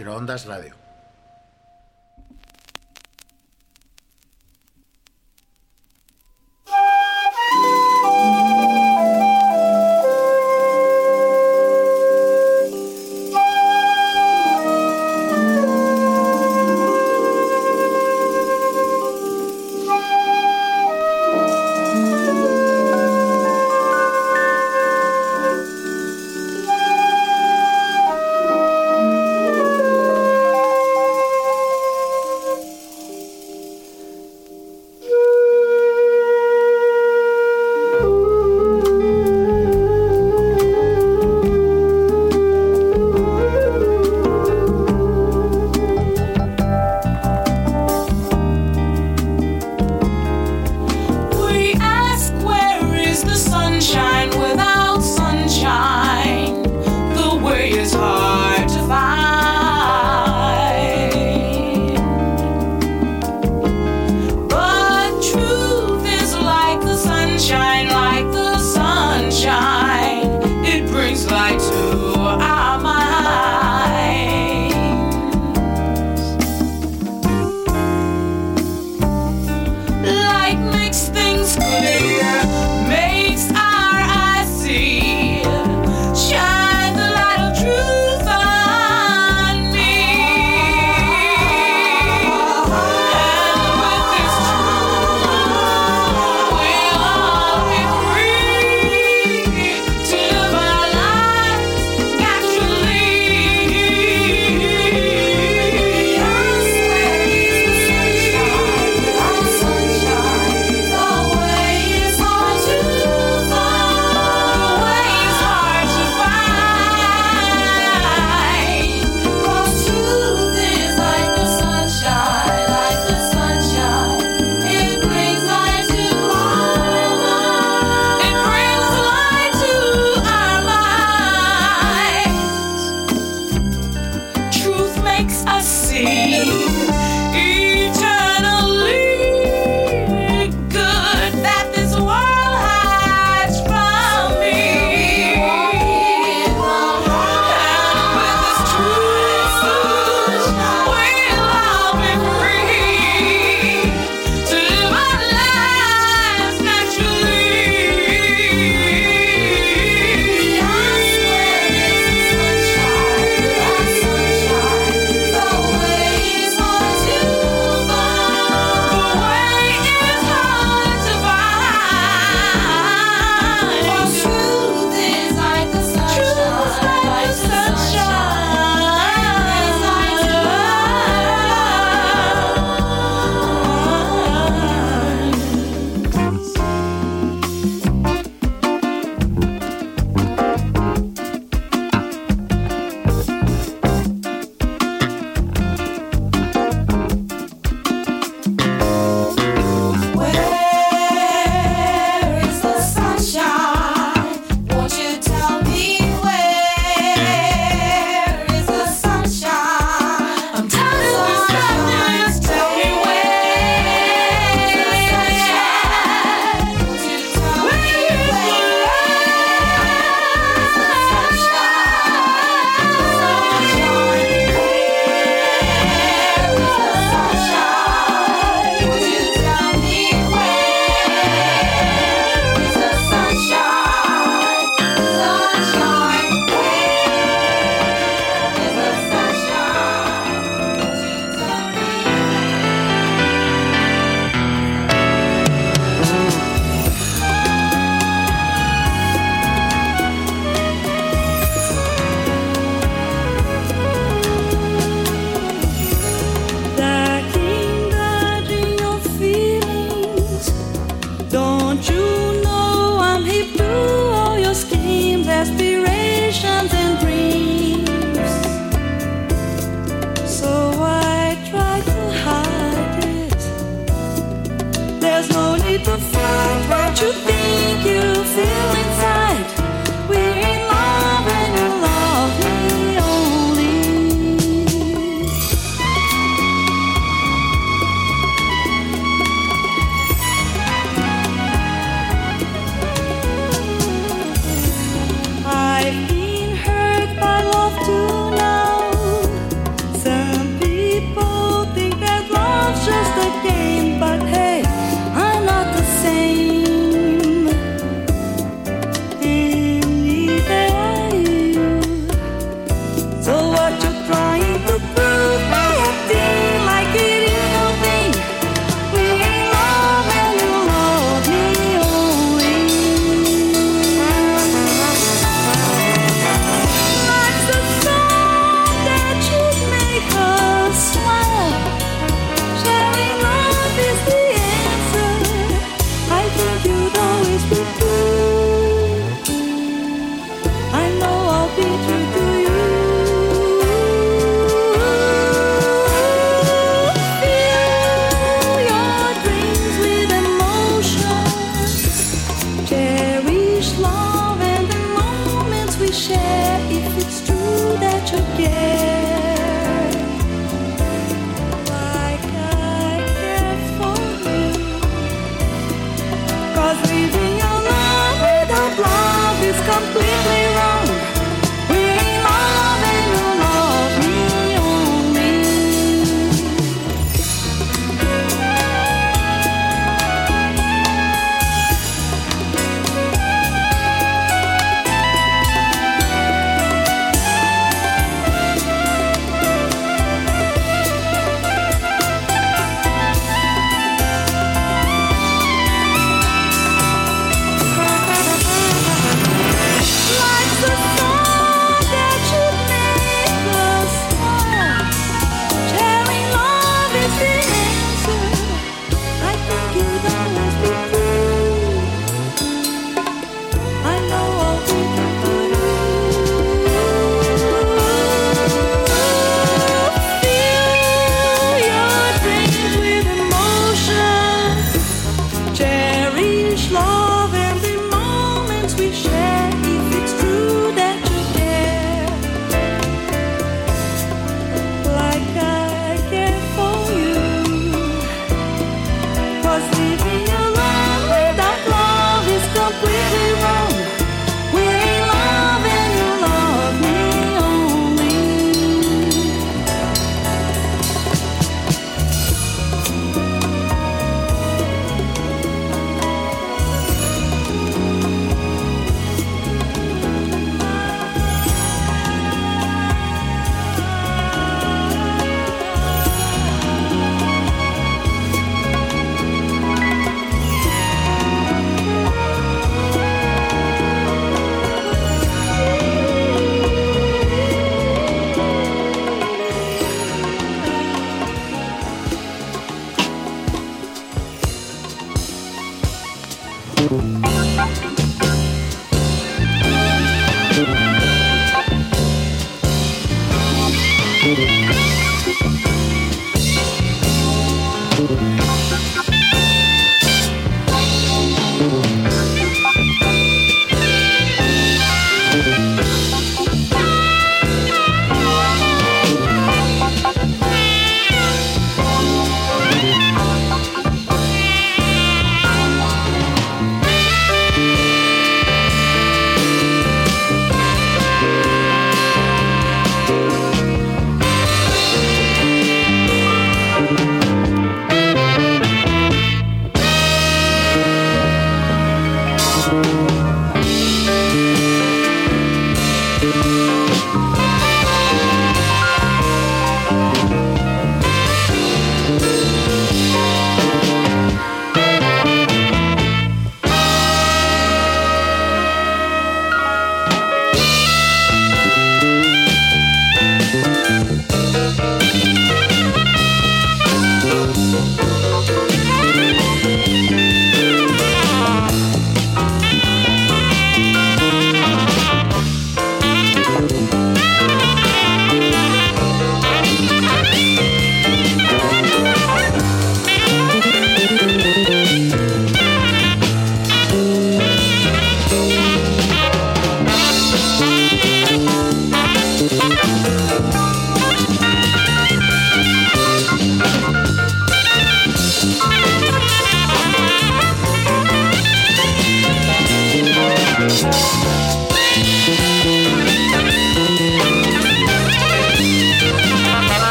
Microondas Radio.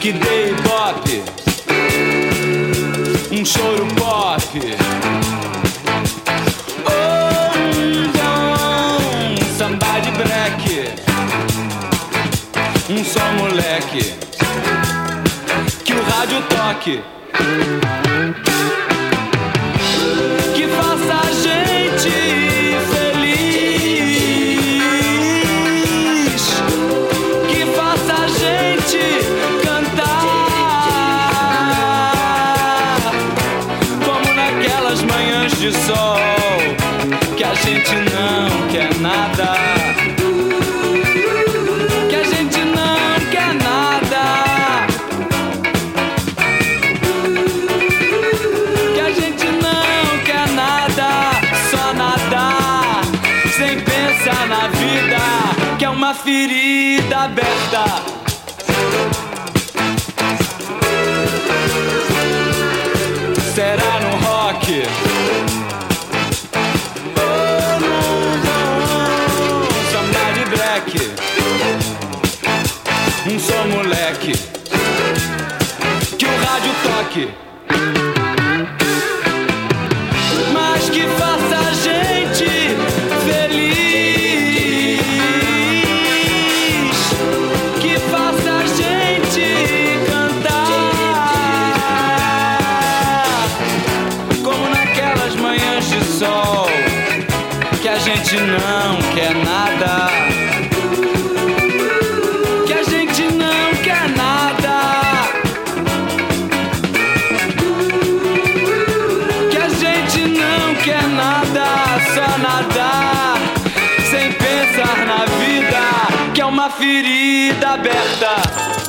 que dê pop, um choro pop. Oh, ou um samba de break, Um só moleque. Que o rádio toque. nada. Canadá, sem pensar na vida, que é uma ferida aberta.